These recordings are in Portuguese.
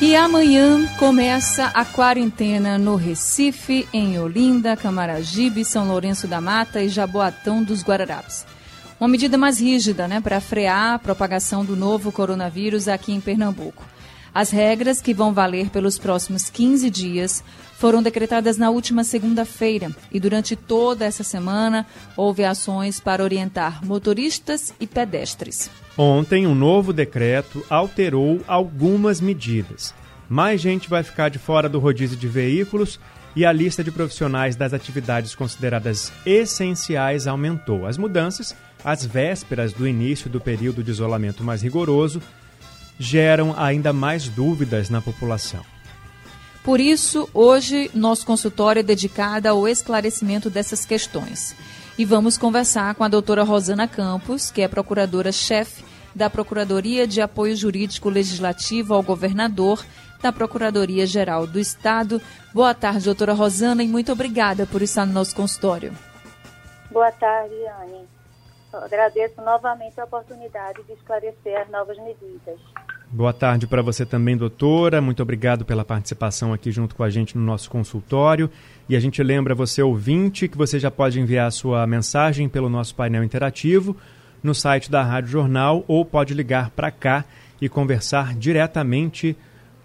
E amanhã começa a quarentena no Recife, em Olinda, Camaragibe, São Lourenço da Mata e Jaboatão dos Guararapes. Uma medida mais rígida né, para frear a propagação do novo coronavírus aqui em Pernambuco. As regras, que vão valer pelos próximos 15 dias, foram decretadas na última segunda-feira e durante toda essa semana houve ações para orientar motoristas e pedestres. Ontem, um novo decreto alterou algumas medidas. Mais gente vai ficar de fora do rodízio de veículos e a lista de profissionais das atividades consideradas essenciais aumentou. As mudanças, às vésperas do início do período de isolamento mais rigoroso, geram ainda mais dúvidas na população. Por isso, hoje, nosso consultório é dedicado ao esclarecimento dessas questões. E vamos conversar com a doutora Rosana Campos, que é procuradora-chefe da Procuradoria de Apoio Jurídico Legislativo ao Governador da Procuradoria-Geral do Estado. Boa tarde, doutora Rosana, e muito obrigada por estar no nosso consultório. Boa tarde, Anne. agradeço novamente a oportunidade de esclarecer as novas medidas. Boa tarde para você também, doutora. Muito obrigado pela participação aqui junto com a gente no nosso consultório. E a gente lembra você, ouvinte, que você já pode enviar sua mensagem pelo nosso painel interativo no site da Rádio Jornal ou pode ligar para cá e conversar diretamente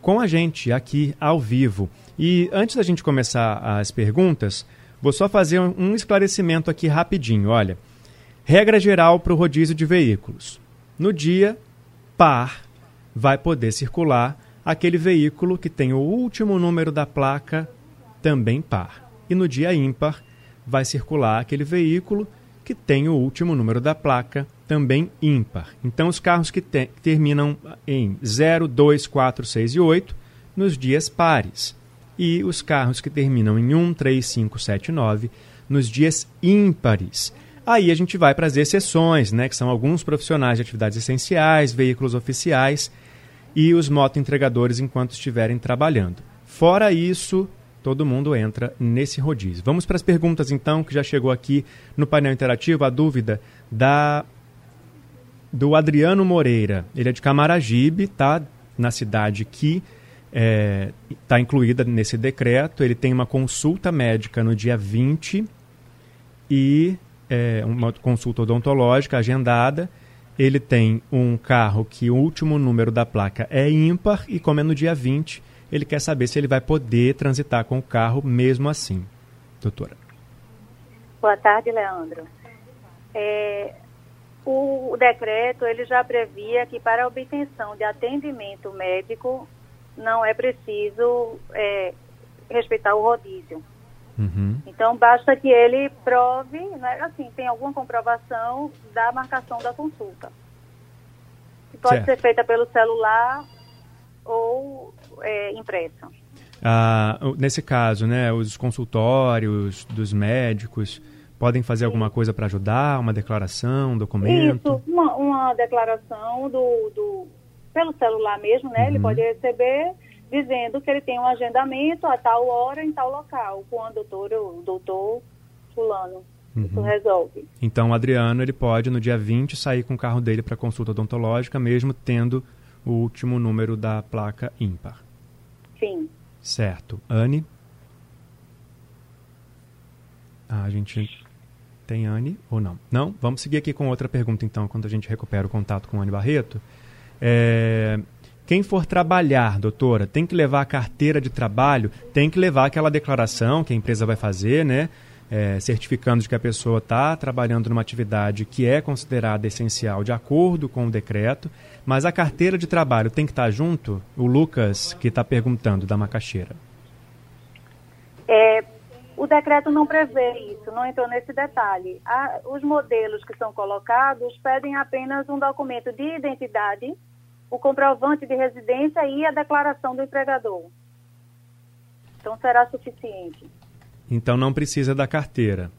com a gente aqui ao vivo. E antes da gente começar as perguntas, vou só fazer um esclarecimento aqui rapidinho. Olha, regra geral para o rodízio de veículos. No dia par, vai poder circular aquele veículo que tem o último número da placa também par. E no dia ímpar, vai circular aquele veículo que tem o último número da placa também ímpar. Então, os carros que, te, terminam em 0, 2, 4, 6 e 8 nos dias pares. E os carros que terminam em 1, 3, 5, 7 e 9 nos dias ímpares. Aí a gente vai para as exceções, né, que são alguns profissionais de atividades essenciais, veículos oficiais e os motoentregadores enquanto estiverem trabalhando. Fora isso, todo mundo entra nesse rodízio. Vamos para as perguntas então, que já chegou aqui no painel interativo, a dúvida da do Adriano Moreira. Ele é de Camaragibe, tá na cidade que está é, tá incluída nesse decreto. Ele tem uma consulta médica no dia 20 e é, uma consulta odontológica agendada ele tem um carro que o último número da placa é ímpar e como é no dia 20, ele quer saber se ele vai poder transitar com o carro mesmo assim. Doutora. Boa tarde, Leandro. É, o, o decreto ele já previa que para obtenção de atendimento médico não é preciso é, respeitar o rodízio. Uhum. Então, basta que ele prove, né, assim, tem alguma comprovação da marcação da consulta. Que pode certo. ser feita pelo celular ou é, impressa. Ah, nesse caso, né, os consultórios dos médicos podem fazer Sim. alguma coisa para ajudar? Uma declaração, um documento? Isso, uma, uma declaração do, do, pelo celular mesmo, né? Uhum. Ele pode receber dizendo que ele tem um agendamento a tal hora em tal local com a doutora, o doutor fulano. Uhum. Isso resolve. Então, o Adriano, ele pode, no dia 20, sair com o carro dele para consulta odontológica, mesmo tendo o último número da placa ímpar. Sim. Certo. Anne? Ah, a gente tem Anne ou não? Não? Vamos seguir aqui com outra pergunta, então, quando a gente recupera o contato com Anne Barreto. É, quem for trabalhar, doutora, tem que levar a carteira de trabalho, tem que levar aquela declaração que a empresa vai fazer, né? É, certificando de que a pessoa está trabalhando numa atividade que é considerada essencial de acordo com o decreto, mas a carteira de trabalho tem que estar tá junto? O Lucas que está perguntando da macaxeira. É, o decreto não prevê isso, não entrou nesse detalhe. os modelos que são colocados pedem apenas um documento de identidade o comprovante de residência e a declaração do empregador. Então será suficiente. Então não precisa da carteira.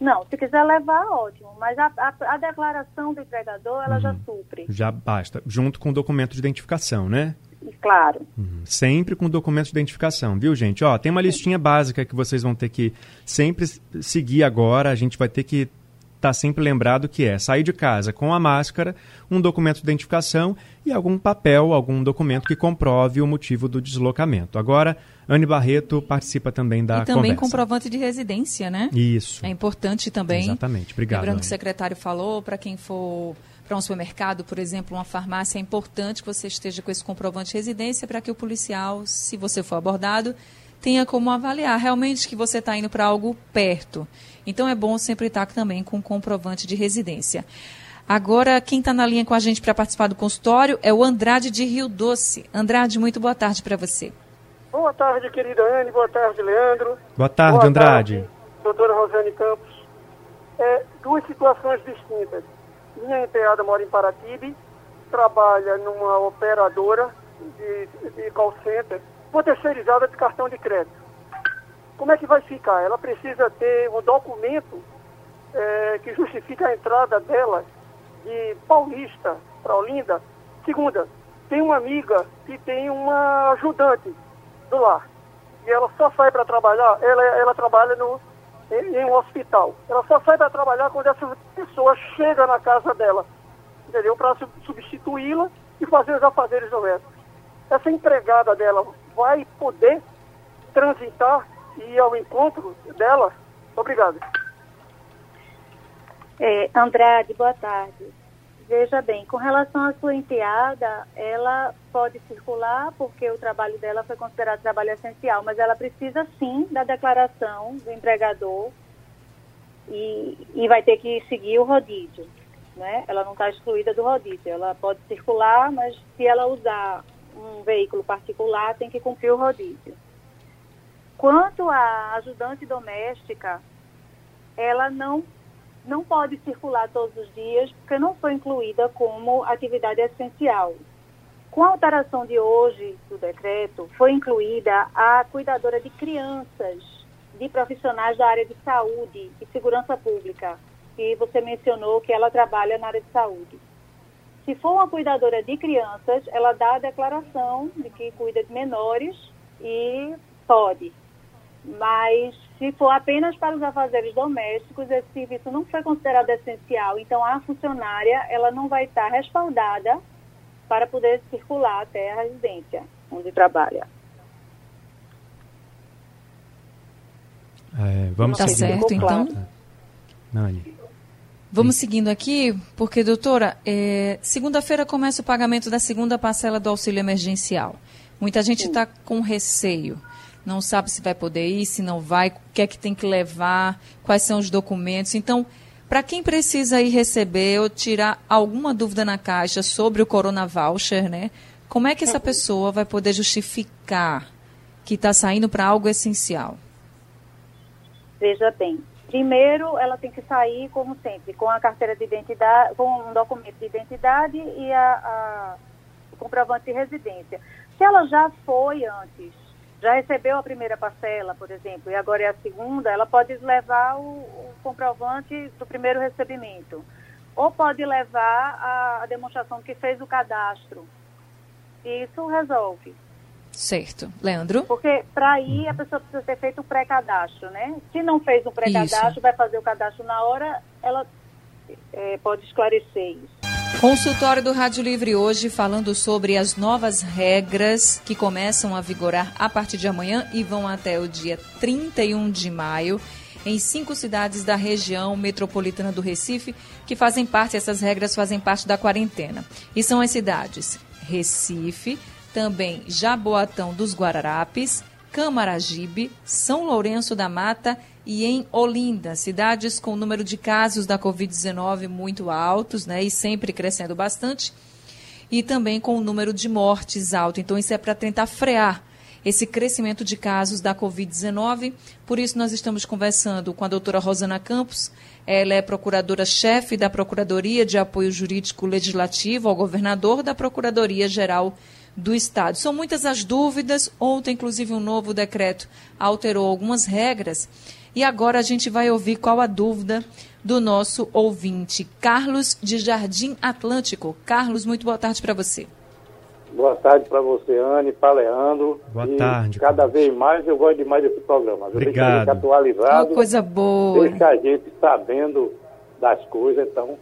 Não, se quiser levar, ótimo. Mas a, a, a declaração do entregador, ela uhum. já supre. Já basta. Junto com o documento de identificação, né? Claro. Uhum. Sempre com documento de identificação, viu, gente? Ó, tem uma listinha básica que vocês vão ter que sempre seguir agora. A gente vai ter que estar tá sempre lembrado que é sair de casa com a máscara, um documento de identificação e algum papel, algum documento que comprove o motivo do deslocamento. Agora, Anne Barreto participa também da E também conversa. comprovante de residência, né? Isso. É importante também. Exatamente. Obrigado. Lembrando Anne. que o secretário falou, para quem for para um supermercado, por exemplo, uma farmácia, é importante que você esteja com esse comprovante de residência para que o policial, se você for abordado, tenha como avaliar realmente que você está indo para algo perto. Então é bom sempre estar também com comprovante de residência. Agora, quem está na linha com a gente para participar do consultório é o Andrade de Rio Doce. Andrade, muito boa tarde para você. Boa tarde, querida Anne. Boa tarde, Leandro. Boa tarde, boa Andrade. Tarde, doutora Rosane Campos. É, duas situações distintas. Minha enteada mora em Paratibe, trabalha numa operadora de, de call center, uma terceirizada de cartão de crédito. Como é que vai ficar? Ela precisa ter um documento é, que justifique a entrada dela de Paulista para Olinda. Segunda, tem uma amiga que tem uma ajudante do lar. E ela só sai para trabalhar, ela, ela trabalha no, em, em um hospital. Ela só sai para trabalhar quando essa pessoa chega na casa dela, entendeu? Para substituí-la e fazer os afazeres domésticos. Essa empregada dela vai poder transitar e ir ao encontro dela? Obrigado. É, Andrade, boa tarde. Veja bem, com relação à sua enteada, ela pode circular porque o trabalho dela foi considerado trabalho essencial, mas ela precisa sim da declaração do empregador e, e vai ter que seguir o rodízio. Né? Ela não está excluída do rodízio, ela pode circular, mas se ela usar um veículo particular, tem que cumprir o rodízio. Quanto à ajudante doméstica, ela não não pode circular todos os dias porque não foi incluída como atividade essencial. Com a alteração de hoje do decreto, foi incluída a cuidadora de crianças, de profissionais da área de saúde e segurança pública, que você mencionou que ela trabalha na área de saúde. Se for uma cuidadora de crianças, ela dá a declaração de que cuida de menores e pode. Mas se for apenas para os afazeres domésticos, esse serviço não foi considerado essencial. Então, a funcionária ela não vai estar respaldada para poder circular até a residência onde trabalha. É, vamos tá seguir. certo, então. Nani. Vamos seguindo aqui, porque, doutora, é, segunda-feira começa o pagamento da segunda parcela do auxílio emergencial. Muita gente está com receio não sabe se vai poder ir, se não vai, o que é que tem que levar, quais são os documentos. Então, para quem precisa ir receber ou tirar alguma dúvida na caixa sobre o Corona Voucher, né? Como é que essa pessoa vai poder justificar que está saindo para algo essencial? Veja bem, primeiro ela tem que sair, como sempre, com a carteira de identidade, com um documento de identidade e a, a, o comprovante de residência. Se ela já foi antes já recebeu a primeira parcela, por exemplo, e agora é a segunda, ela pode levar o, o comprovante do primeiro recebimento. Ou pode levar a, a demonstração que fez o cadastro. Isso resolve. Certo. Leandro? Porque para ir a pessoa precisa ter feito o pré-cadastro, né? Se não fez o pré-cadastro, vai fazer o cadastro na hora, ela é, pode esclarecer isso. Consultório do Rádio Livre hoje falando sobre as novas regras que começam a vigorar a partir de amanhã e vão até o dia 31 de maio em cinco cidades da região metropolitana do Recife que fazem parte, essas regras fazem parte da quarentena. E são as cidades Recife, também Jaboatão dos Guararapes, Camaragibe, São Lourenço da Mata e em Olinda, cidades com número de casos da Covid-19 muito altos, né, e sempre crescendo bastante, e também com o número de mortes alto. Então, isso é para tentar frear esse crescimento de casos da Covid-19. Por isso, nós estamos conversando com a doutora Rosana Campos. Ela é procuradora-chefe da Procuradoria de Apoio Jurídico Legislativo ao governador da Procuradoria-Geral do Estado. São muitas as dúvidas. Ontem, inclusive, um novo decreto alterou algumas regras. E agora a gente vai ouvir qual a dúvida do nosso ouvinte, Carlos de Jardim Atlântico. Carlos, muito boa tarde para você. Boa tarde para você, Anne, para Leandro. Boa e tarde. Cada vez mais eu gosto demais desse programa. Obrigado. Deixa atualizado. Coisa boa. Deixa a gente sabendo das coisas, então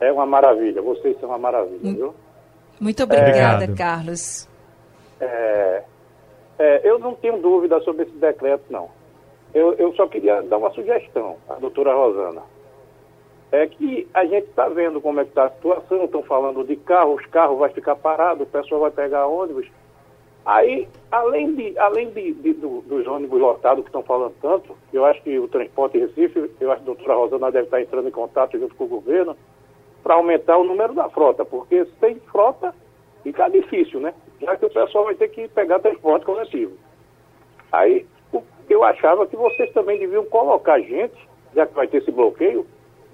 é uma maravilha. Vocês são uma maravilha, hum. viu? Muito obrigada, é, Carlos. É, é, eu não tenho dúvida sobre esse decreto, não. Eu, eu só queria dar uma sugestão à doutora Rosana é que a gente está vendo como é que está a situação, estão falando de carro, os carros vão ficar parados, o pessoal vai pegar ônibus. Aí, além, de, além de, de do, dos ônibus lotados que estão falando tanto, eu acho que o transporte em Recife, eu acho que a doutora Rosana deve estar entrando em contato junto com o governo para aumentar o número da frota, porque sem frota fica difícil, né? Já que o pessoal vai ter que pegar transporte coletivo. Aí, eu achava que vocês também deviam colocar gente, já que vai ter esse bloqueio,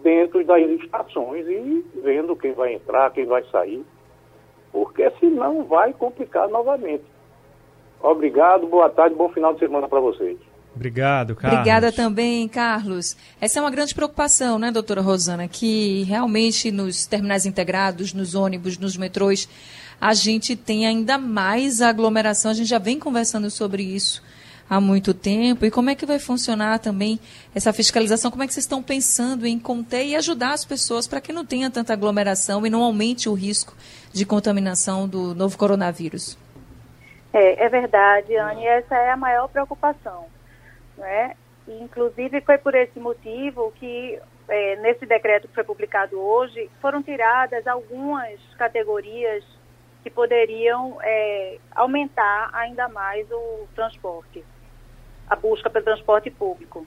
dentro das estações e vendo quem vai entrar, quem vai sair, porque senão vai complicar novamente. Obrigado, boa tarde, bom final de semana para vocês. Obrigado, Carlos. Obrigada também, Carlos. Essa é uma grande preocupação, né, doutora Rosana, que realmente nos terminais integrados, nos ônibus, nos metrôs, a gente tem ainda mais aglomeração. A gente já vem conversando sobre isso há muito tempo. E como é que vai funcionar também essa fiscalização? Como é que vocês estão pensando em conter e ajudar as pessoas para que não tenha tanta aglomeração e não aumente o risco de contaminação do novo coronavírus? É, é verdade, Anne, essa é a maior preocupação. Né? Inclusive, foi por esse motivo que, é, nesse decreto que foi publicado hoje, foram tiradas algumas categorias que poderiam é, aumentar ainda mais o transporte a busca pelo transporte público.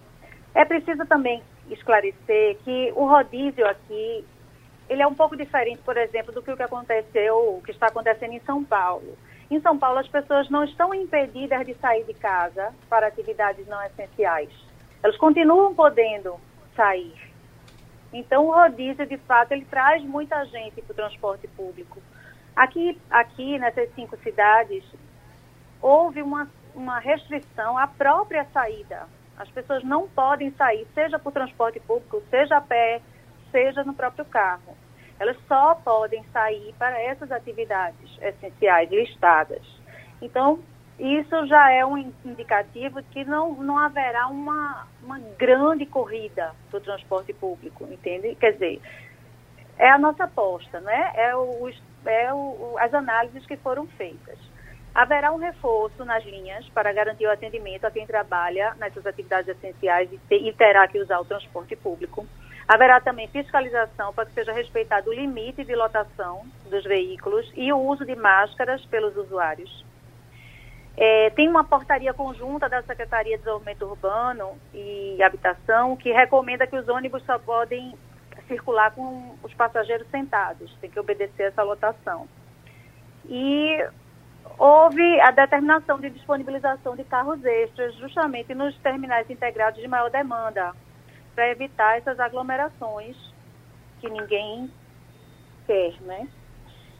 É preciso também esclarecer que o rodízio aqui, ele é um pouco diferente, por exemplo, do que o que aconteceu, o que está acontecendo em São Paulo. Em São Paulo, as pessoas não estão impedidas de sair de casa para atividades não essenciais. Elas continuam podendo sair. Então, o rodízio, de fato, ele traz muita gente para o transporte público. Aqui, aqui, nessas cinco cidades, houve uma uma restrição à própria saída. As pessoas não podem sair, seja por transporte público, seja a pé, seja no próprio carro. Elas só podem sair para essas atividades essenciais listadas. Então, isso já é um indicativo de que não, não haverá uma, uma grande corrida do transporte público, entende? Quer dizer, é a nossa aposta, né? É, o, é o, as análises que foram feitas. Haverá um reforço nas linhas para garantir o atendimento a quem trabalha nessas atividades essenciais e terá que usar o transporte público. Haverá também fiscalização para que seja respeitado o limite de lotação dos veículos e o uso de máscaras pelos usuários. É, tem uma portaria conjunta da Secretaria de Desenvolvimento Urbano e Habitação que recomenda que os ônibus só podem circular com os passageiros sentados, tem que obedecer essa lotação. E houve a determinação de disponibilização de carros extras justamente nos terminais integrados de maior demanda, para evitar essas aglomerações que ninguém quer, né?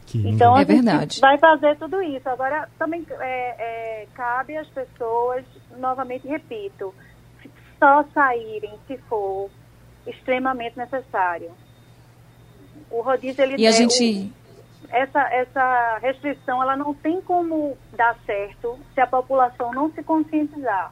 Que então, é verdade. vai fazer tudo isso. Agora, também é, é, cabe às pessoas, novamente repito, só saírem se for extremamente necessário. O rodízio, ele... E a gente essa, essa restrição ela não tem como dar certo se a população não se conscientizar.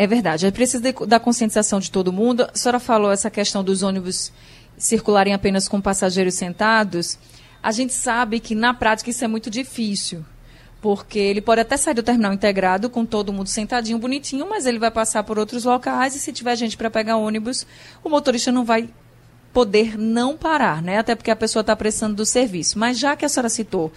É verdade, é preciso da conscientização de todo mundo. A senhora falou essa questão dos ônibus circularem apenas com passageiros sentados. A gente sabe que na prática isso é muito difícil, porque ele pode até sair do terminal integrado com todo mundo sentadinho, bonitinho, mas ele vai passar por outros locais e se tiver gente para pegar ônibus, o motorista não vai poder não parar, né? Até porque a pessoa está precisando do serviço. Mas já que a senhora citou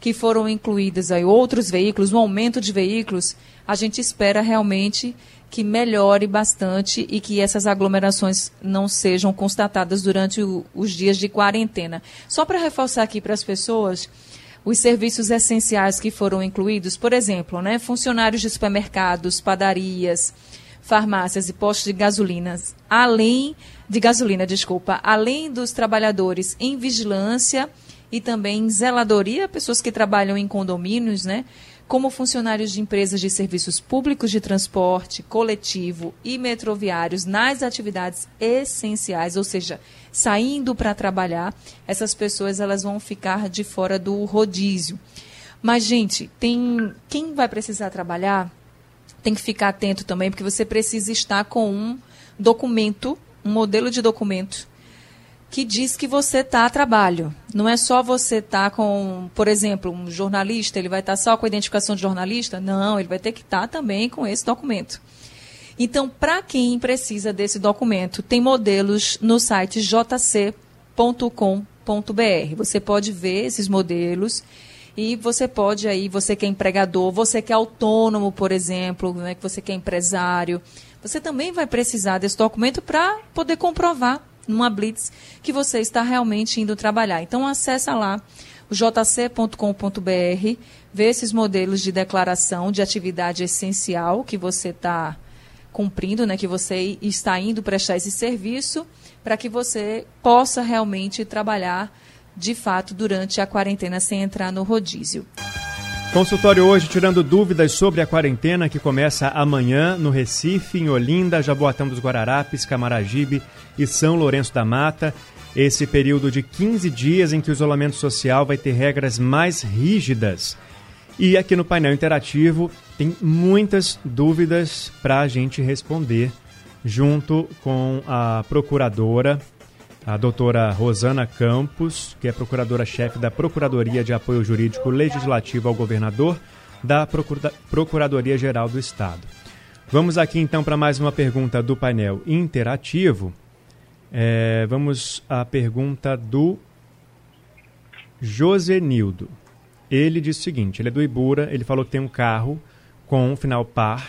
que foram incluídos aí outros veículos, um aumento de veículos, a gente espera realmente que melhore bastante e que essas aglomerações não sejam constatadas durante o, os dias de quarentena. Só para reforçar aqui para as pessoas, os serviços essenciais que foram incluídos, por exemplo, né, funcionários de supermercados, padarias, farmácias e postos de gasolinas, além de gasolina, desculpa, além dos trabalhadores em vigilância e também zeladoria, pessoas que trabalham em condomínios, né? Como funcionários de empresas de serviços públicos de transporte coletivo e metroviários nas atividades essenciais, ou seja, saindo para trabalhar, essas pessoas elas vão ficar de fora do rodízio. Mas gente, tem quem vai precisar trabalhar tem que ficar atento também, porque você precisa estar com um documento, um modelo de documento que diz que você está a trabalho. Não é só você estar tá com, por exemplo, um jornalista, ele vai estar tá só com a identificação de jornalista? Não, ele vai ter que estar tá também com esse documento. Então, para quem precisa desse documento, tem modelos no site jc.com.br. Você pode ver esses modelos e você pode aí, você que é empregador, você que é autônomo, por exemplo, né, que você que é empresário, você também vai precisar desse documento para poder comprovar numa blitz que você está realmente indo trabalhar. Então acessa lá o jc.com.br, vê esses modelos de declaração de atividade essencial que você está cumprindo, né, que você está indo prestar esse serviço, para que você possa realmente trabalhar de fato durante a quarentena sem entrar no rodízio. Consultório hoje tirando dúvidas sobre a quarentena que começa amanhã no Recife, em Olinda, Jaboatão dos Guararapes, Camaragibe e São Lourenço da Mata. Esse período de 15 dias em que o isolamento social vai ter regras mais rígidas. E aqui no painel interativo tem muitas dúvidas para a gente responder, junto com a procuradora a doutora Rosana Campos, que é procuradora-chefe da Procuradoria de Apoio Jurídico Legislativo ao Governador da Procuradoria-Geral do Estado. Vamos aqui então para mais uma pergunta do painel interativo. É, vamos à pergunta do Josenildo. Ele diz o seguinte: ele é do Ibura, ele falou que tem um carro com um final par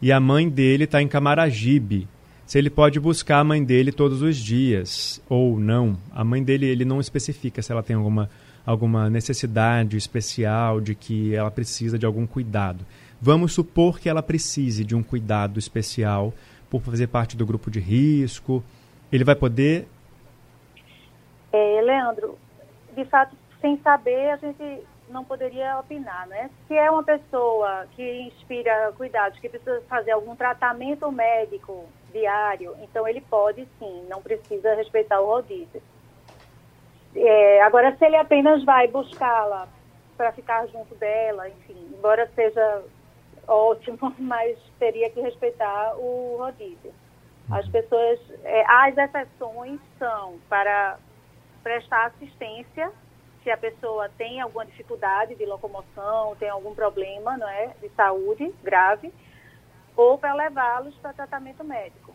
e a mãe dele está em Camaragibe se ele pode buscar a mãe dele todos os dias ou não. A mãe dele ele não especifica se ela tem alguma, alguma necessidade especial de que ela precisa de algum cuidado. Vamos supor que ela precise de um cuidado especial por fazer parte do grupo de risco. Ele vai poder. É, Leandro, de fato, sem saber, a gente não poderia opinar, né? Se é uma pessoa que inspira cuidados, que precisa fazer algum tratamento médico diário, então ele pode sim, não precisa respeitar o rodízio. É, agora, se ele apenas vai buscá-la para ficar junto dela, enfim, embora seja ótimo, mas teria que respeitar o rodízio. As pessoas, é, as exceções são para prestar assistência se a pessoa tem alguma dificuldade de locomoção, tem algum problema não é, de saúde grave, ou para levá-los para tratamento médico.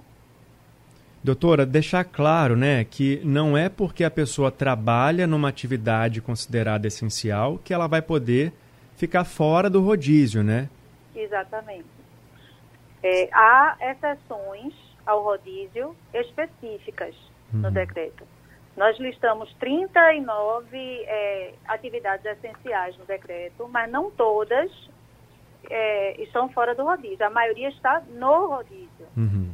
Doutora, deixar claro né, que não é porque a pessoa trabalha numa atividade considerada essencial que ela vai poder ficar fora do rodízio, né? Exatamente. É, há exceções ao rodízio específicas uhum. no decreto. Nós listamos 39 é, atividades essenciais no decreto, mas não todas é, estão fora do rodízio. A maioria está no rodízio. Uhum.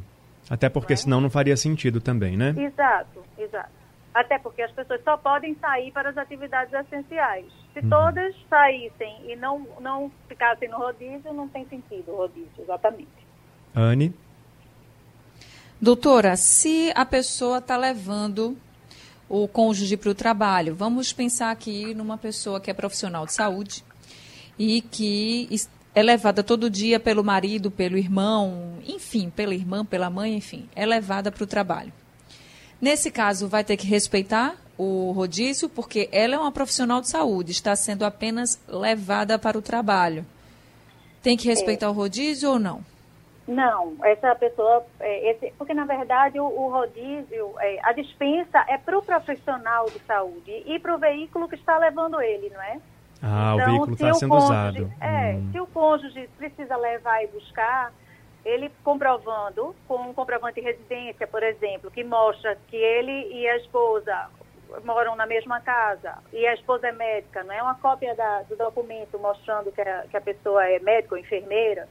Até porque é? senão não faria sentido também, né? Exato, exato. Até porque as pessoas só podem sair para as atividades essenciais. Se uhum. todas saíssem e não, não ficassem no rodízio, não tem sentido o rodízio, exatamente. Anne? Doutora, se a pessoa está levando o cônjuge para o trabalho. Vamos pensar aqui numa pessoa que é profissional de saúde e que é levada todo dia pelo marido, pelo irmão, enfim, pela irmã, pela mãe, enfim, é levada para o trabalho. Nesse caso, vai ter que respeitar o rodízio, porque ela é uma profissional de saúde, está sendo apenas levada para o trabalho. Tem que respeitar é. o rodízio ou não? Não, essa pessoa, é, esse, porque na verdade o, o rodízio, é, a dispensa é para o profissional de saúde e para o veículo que está levando ele, não é? Ah, então, o veículo está sendo cônjuge, usado. É, hum. se o cônjuge precisa levar e buscar, ele comprovando, com um comprovante de residência, por exemplo, que mostra que ele e a esposa moram na mesma casa e a esposa é médica, não é uma cópia da, do documento mostrando que a, que a pessoa é médica ou enfermeira,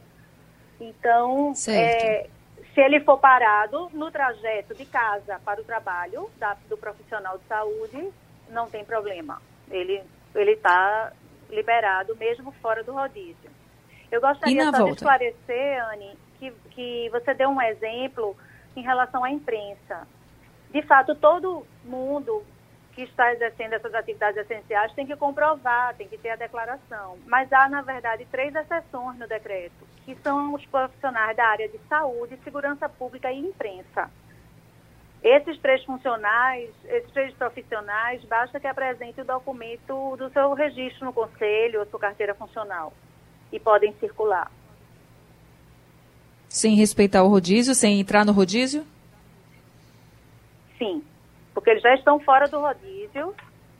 então, é, se ele for parado no trajeto de casa para o trabalho da, do profissional de saúde, não tem problema. Ele ele está liberado mesmo fora do rodízio. Eu gostaria só volta? de esclarecer, Anne, que, que você deu um exemplo em relação à imprensa. De fato, todo mundo que está exercendo essas atividades essenciais tem que comprovar, tem que ter a declaração. Mas há, na verdade, três exceções no decreto, que são os profissionais da área de saúde, segurança pública e imprensa. Esses três funcionais, esses três profissionais, basta que apresente o documento do seu registro no conselho, a sua carteira funcional, e podem circular. Sem respeitar o rodízio, sem entrar no rodízio? Sim, porque eles já estão fora do rodízio,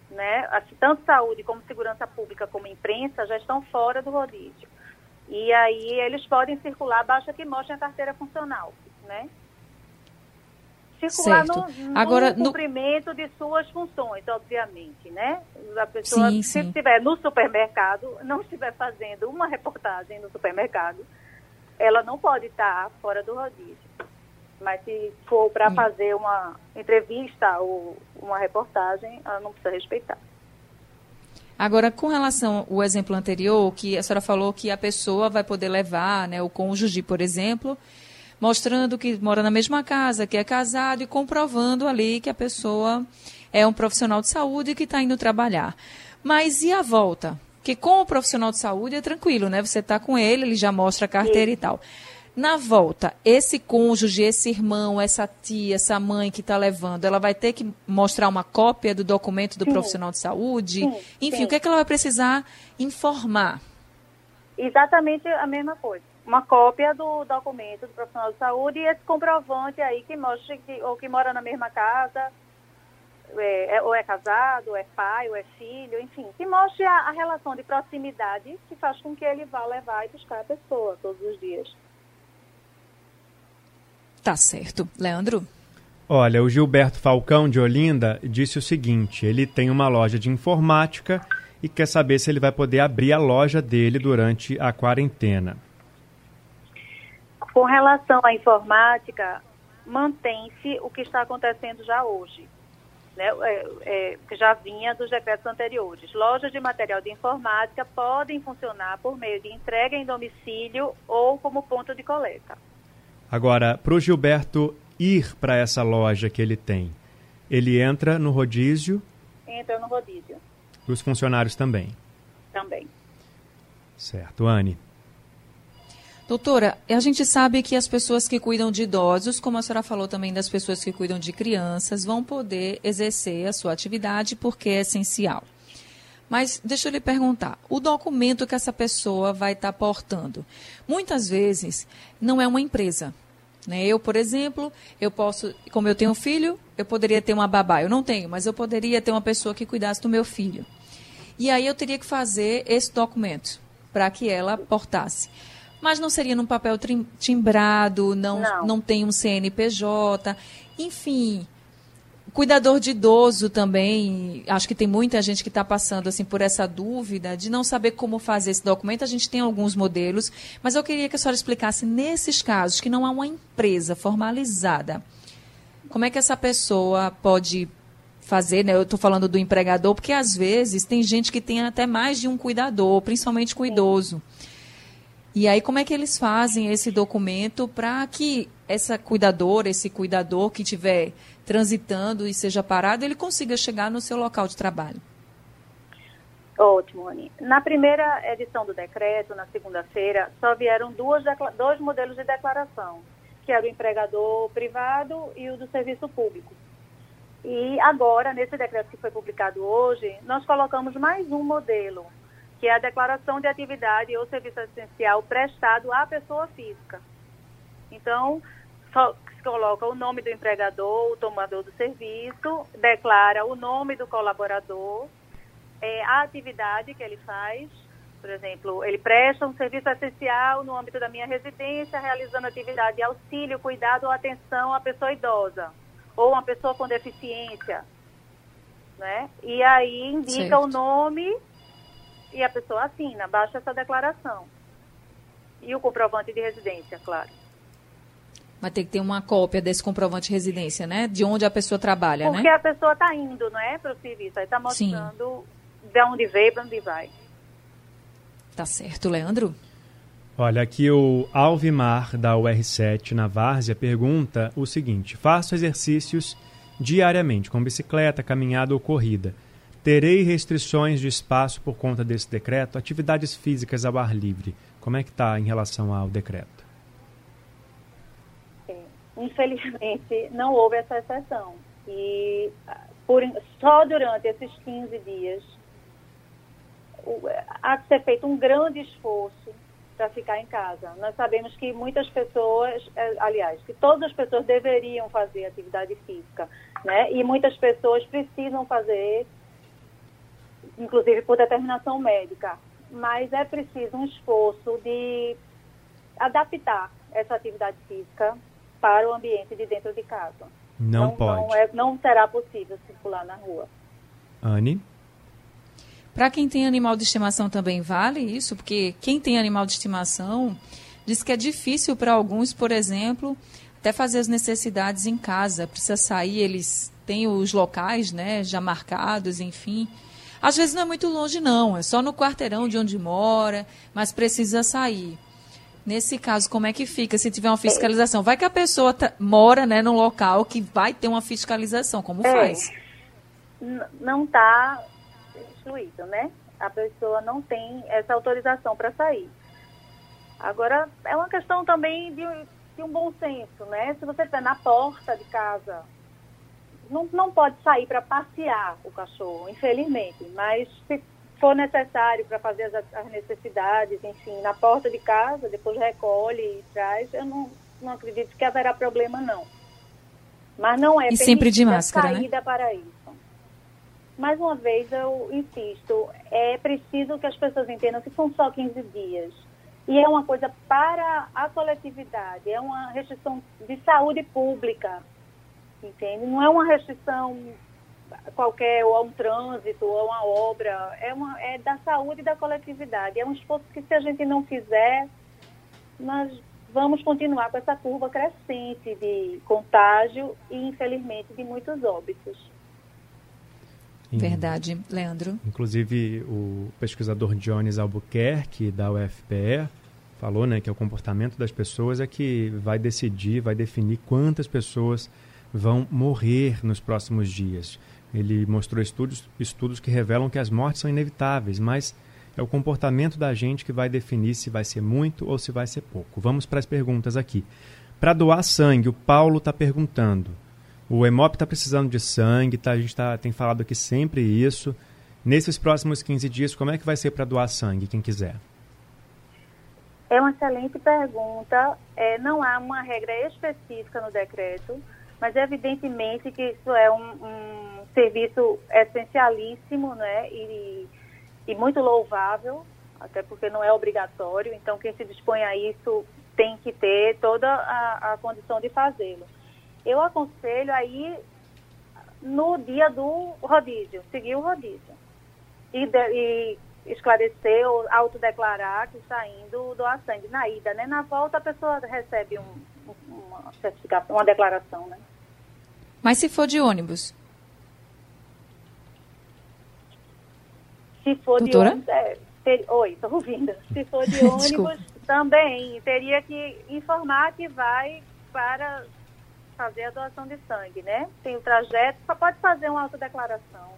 né? Assim, tanto saúde como segurança pública como imprensa já estão fora do rodízio. E aí eles podem circular, basta que mostrem a carteira funcional, né? Circular no, no Agora, cumprimento no... de suas funções, obviamente, né? A pessoa, sim, se estiver no supermercado, não estiver fazendo uma reportagem no supermercado, ela não pode estar fora do rodízio. Mas se for para fazer uma entrevista ou uma reportagem, ela não precisa respeitar. Agora, com relação ao exemplo anterior, que a senhora falou que a pessoa vai poder levar, né, o cônjuge, por exemplo, mostrando que mora na mesma casa, que é casado e comprovando ali que a pessoa é um profissional de saúde e que está indo trabalhar. Mas e a volta? Porque com o profissional de saúde é tranquilo, né? Você está com ele, ele já mostra a carteira Sim. e tal. Na volta, esse cônjuge, esse irmão, essa tia, essa mãe que está levando, ela vai ter que mostrar uma cópia do documento do Sim. profissional de saúde? Sim. Enfim, o que, é que ela vai precisar informar? Exatamente a mesma coisa uma cópia do documento do profissional de saúde e esse comprovante aí que mostre que, ou que mora na mesma casa, é, é, ou é casado, ou é pai, ou é filho, enfim, que mostre a, a, relação de proximidade que faz com que ele vá levar e buscar a pessoa todos os dias. Tá certo. Leandro? Olha, o Gilberto Falcão de Olinda disse o seguinte: ele tem uma loja de informática e quer saber se ele vai poder abrir a loja dele durante a quarentena. Com relação à informática, mantém-se o que está acontecendo já hoje, né, é, é, que já vinha dos decretos anteriores. Lojas de material de informática podem funcionar por meio de entrega em domicílio ou como ponto de coleta. Agora, para o Gilberto ir para essa loja que ele tem, ele entra no rodízio? Entra no rodízio. E os funcionários também? Também. Certo. Anne? Doutora, a gente sabe que as pessoas que cuidam de idosos, como a senhora falou também das pessoas que cuidam de crianças, vão poder exercer a sua atividade porque é essencial. Mas deixa eu lhe perguntar, o documento que essa pessoa vai estar portando, muitas vezes não é uma empresa. Né? Eu, por exemplo, eu posso, como eu tenho filho, eu poderia ter uma babá. Eu não tenho, mas eu poderia ter uma pessoa que cuidasse do meu filho. E aí eu teria que fazer esse documento para que ela portasse mas não seria num papel timbrado, não, não. não tem um CNPJ, enfim. Cuidador de idoso também, acho que tem muita gente que está passando assim por essa dúvida de não saber como fazer esse documento. A gente tem alguns modelos, mas eu queria que a senhora explicasse nesses casos que não há uma empresa formalizada. Como é que essa pessoa pode fazer, né? Eu estou falando do empregador, porque às vezes tem gente que tem até mais de um cuidador, principalmente com idoso. E aí, como é que eles fazem esse documento para que essa cuidadora, esse cuidador que estiver transitando e seja parado, ele consiga chegar no seu local de trabalho? Ótimo, Anny. Na primeira edição do decreto, na segunda-feira, só vieram duas, dois modelos de declaração, que era o empregador privado e o do serviço público. E agora, nesse decreto que foi publicado hoje, nós colocamos mais um modelo, que é a declaração de atividade ou serviço essencial prestado à pessoa física. Então, só se coloca o nome do empregador, o tomador do serviço, declara o nome do colaborador, é, a atividade que ele faz, por exemplo, ele presta um serviço essencial no âmbito da minha residência, realizando atividade de auxílio, cuidado ou atenção à pessoa idosa ou uma pessoa com deficiência, né? E aí indica certo. o nome e a pessoa assina, baixa essa declaração. E o comprovante de residência, claro. Mas tem que ter uma cópia desse comprovante de residência, né? De onde a pessoa trabalha, Porque né? Porque a pessoa está indo, não é? Para o serviço. Aí está mostrando Sim. de onde veio, para onde vai. Tá certo, Leandro. Olha, aqui o Alvimar, da UR7, na Várzea, pergunta o seguinte: faço exercícios diariamente, com bicicleta, caminhada ou corrida. Terei restrições de espaço por conta desse decreto? Atividades físicas ao ar livre, como é que está em relação ao decreto? Infelizmente, não houve essa exceção. E por, só durante esses 15 dias há que ser feito um grande esforço para ficar em casa. Nós sabemos que muitas pessoas, é, aliás, que todas as pessoas deveriam fazer atividade física, né? E muitas pessoas precisam fazer, inclusive por determinação médica. Mas é preciso um esforço de adaptar essa atividade física para o ambiente de dentro de casa. Não, não pode. Não, é, não será possível circular na rua. Anne? Para quem tem animal de estimação também vale isso, porque quem tem animal de estimação diz que é difícil para alguns, por exemplo, até fazer as necessidades em casa. Precisa sair, eles têm os locais, né, já marcados, enfim. Às vezes não é muito longe, não, é só no quarteirão de onde mora, mas precisa sair. Nesse caso, como é que fica se tiver uma fiscalização? Vai que a pessoa tá, mora né, num local que vai ter uma fiscalização, como é, faz? Não está excluído, né? A pessoa não tem essa autorização para sair. Agora, é uma questão também de, de, um bom senso, né? Se você está na porta de casa, não, não pode sair para passear o cachorro, infelizmente, mas se for necessário para fazer as, as, necessidades, enfim, na porta de casa, depois recolhe e traz, eu não, não acredito que haverá problema, não. Mas não é e sempre de máscara, né? saída né? para isso mais uma vez, eu insisto, é preciso que as pessoas entendam que são só 15 dias. E é uma coisa para a coletividade, é uma restrição de saúde pública, entende? Não é uma restrição qualquer, ou a um trânsito, ou a uma obra, é, uma, é da saúde da coletividade. É um esforço que se a gente não fizer, nós vamos continuar com essa curva crescente de contágio e, infelizmente, de muitos óbitos. Verdade, Leandro. Inclusive, o pesquisador Jones Albuquerque, da UFPE, falou né, que o comportamento das pessoas é que vai decidir, vai definir quantas pessoas vão morrer nos próximos dias. Ele mostrou estudos, estudos que revelam que as mortes são inevitáveis, mas é o comportamento da gente que vai definir se vai ser muito ou se vai ser pouco. Vamos para as perguntas aqui. Para doar sangue, o Paulo está perguntando: o EMOP está precisando de sangue, tá? a gente tá, tem falado aqui sempre isso. Nesses próximos 15 dias, como é que vai ser para doar sangue, quem quiser? É uma excelente pergunta. É, não há uma regra específica no decreto, mas evidentemente que isso é um, um serviço essencialíssimo né? e, e muito louvável, até porque não é obrigatório. Então, quem se dispõe a isso tem que ter toda a, a condição de fazê-lo eu aconselho aí no dia do rodízio, seguir o rodízio. E, de, e esclarecer ou autodeclarar que está indo doar sangue na ida, né? Na volta a pessoa recebe um, uma certificação, uma declaração, né? Mas se for de ônibus? Se for Doutora? de ônibus, é, ter, oi, estou ouvindo. Se for de ônibus, também teria que informar que vai para fazer a doação de sangue, né? Tem o trajeto, só pode fazer uma autodeclaração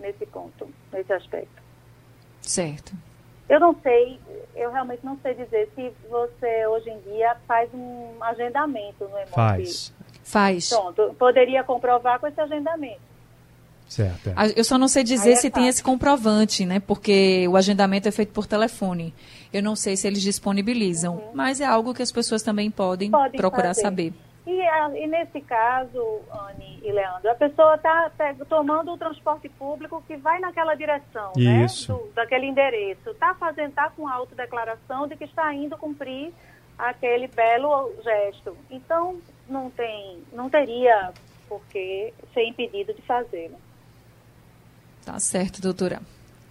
nesse ponto, nesse aspecto. Certo. Eu não sei, eu realmente não sei dizer se você hoje em dia faz um agendamento no EMOP. Faz. Faz. Pronto, poderia comprovar com esse agendamento. Certo. É. Eu só não sei dizer é se fácil. tem esse comprovante, né? Porque o agendamento é feito por telefone. Eu não sei se eles disponibilizam, uhum. mas é algo que as pessoas também podem, podem procurar fazer. saber. E, a, e, nesse caso, Anne e Leandro, a pessoa está tomando o transporte público que vai naquela direção, né? Isso. né? Do, daquele endereço. Está fazendo, tá com autodeclaração de que está indo cumprir aquele belo gesto. Então, não tem, não teria por que ser impedido de fazê-lo. Tá certo, doutora.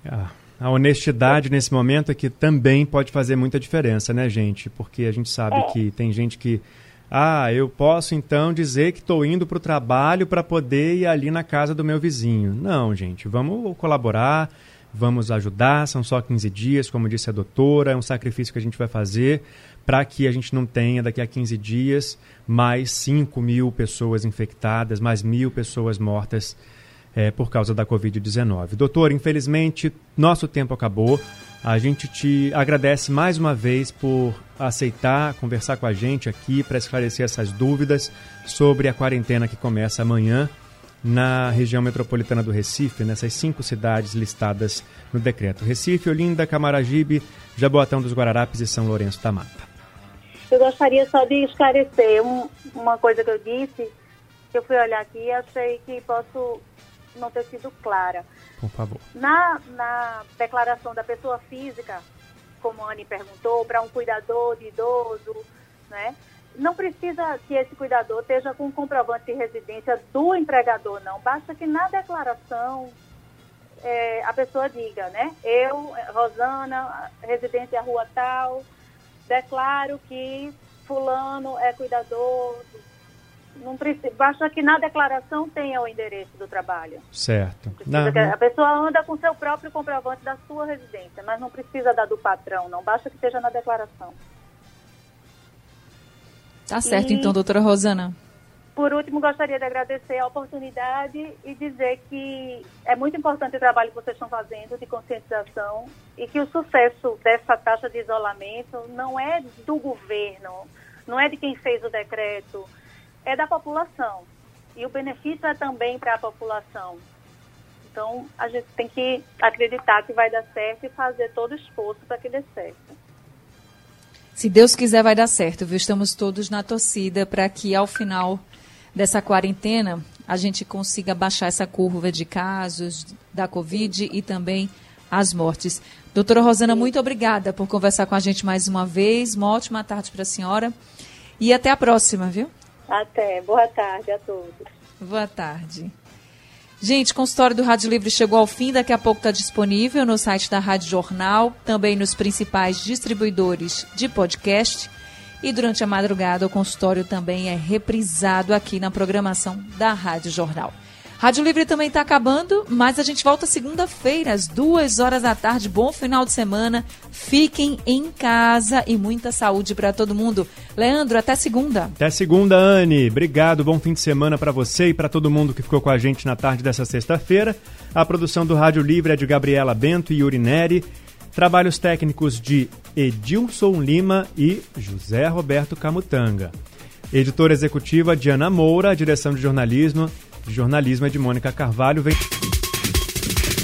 Ah, a honestidade nesse momento é que também pode fazer muita diferença, né, gente? Porque a gente sabe é. que tem gente que Ah, eu posso então dizer que estou indo para o trabalho para poder ir ali na casa do meu vizinho. Não, gente, vamos colaborar, vamos ajudar. São só 15 dias, como disse a doutora, é um sacrifício que a gente vai fazer para que a gente não tenha daqui a 15 dias mais 5 mil pessoas infectadas, mais mil pessoas mortas é, por causa da Covid-19. Doutor, infelizmente, nosso tempo acabou. A gente te agradece mais uma vez por aceitar conversar com a gente aqui para esclarecer essas dúvidas sobre a quarentena que começa amanhã na região metropolitana do Recife, nessas cinco cidades listadas no decreto: Recife, Olinda, Camaragibe, Jaboatão dos Guararapes e São Lourenço da Mata. Eu gostaria só de esclarecer um, uma coisa que eu disse, que eu fui olhar aqui e achei que posso não ter sido clara. Por favor. Na, na declaração da pessoa física, como a Anne perguntou, para um cuidador de idoso, né? Não precisa que esse cuidador esteja com um comprovante de residência do empregador, não. Basta que na declaração é, a pessoa diga, né? Eu, Rosana, residência rua tal, declaro que fulano é cuidador não precisa, basta que na declaração tenha o endereço do trabalho. Certo. Não, a pessoa anda com seu próprio comprovante da sua residência, mas não precisa da do patrão, não. Basta que esteja na declaração. Tá certo, e, então, doutora Rosana. Por último, gostaria de agradecer a oportunidade e dizer que é muito importante o trabalho que vocês estão fazendo de conscientização e que o sucesso dessa taxa de isolamento não é do governo, não é de quem fez o decreto, é da população. E o benefício é também para a população. Então, a gente tem que acreditar que vai dar certo e fazer todo o esforço para que dê certo. Se Deus quiser, vai dar certo, viu? Estamos todos na torcida para que, ao final dessa quarentena, a gente consiga baixar essa curva de casos da Covid e também as mortes. Doutora Rosana, muito obrigada por conversar com a gente mais uma vez. Uma ótima tarde para a senhora. E até a próxima, viu? Até. Boa tarde a todos. Boa tarde. Gente, o consultório do Rádio Livre chegou ao fim, daqui a pouco está disponível no site da Rádio Jornal, também nos principais distribuidores de podcast. E durante a madrugada, o consultório também é reprisado aqui na programação da Rádio Jornal. Rádio Livre também está acabando, mas a gente volta segunda-feira, às duas horas da tarde. Bom final de semana. Fiquem em casa e muita saúde para todo mundo. Leandro, até segunda. Até segunda, Anne. Obrigado. Bom fim de semana para você e para todo mundo que ficou com a gente na tarde dessa sexta-feira. A produção do Rádio Livre é de Gabriela Bento e Yuri Neri. Trabalhos técnicos de Edilson Lima e José Roberto Camutanga. Editora executiva Diana Moura, direção de jornalismo de jornalismo é de Mônica Carvalho. Vem...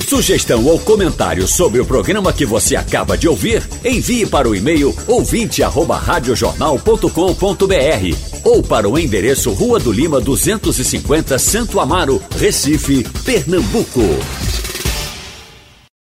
Sugestão ou comentário sobre o programa que você acaba de ouvir, envie para o e-mail ouvinte@radiojornal.com.br ou para o endereço Rua do Lima 250, Santo Amaro, Recife, Pernambuco.